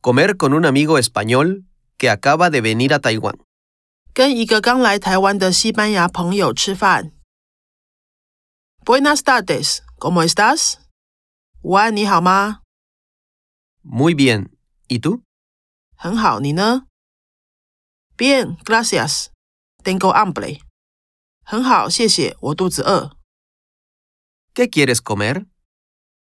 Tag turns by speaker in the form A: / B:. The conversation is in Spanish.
A: Comer con un amigo español que acaba de venir a Taiwán.
B: 跟一个刚来台湾的西班牙朋友吃饭。Buenas tardes, ¿cómo estás? 午安，你好吗？
A: Muy bien. ¿Y tú?
B: 很好，你呢？Bien, gracias. Tengo hambre. 很好，谢谢，我肚子饿。
A: ¿Qué quieres comer?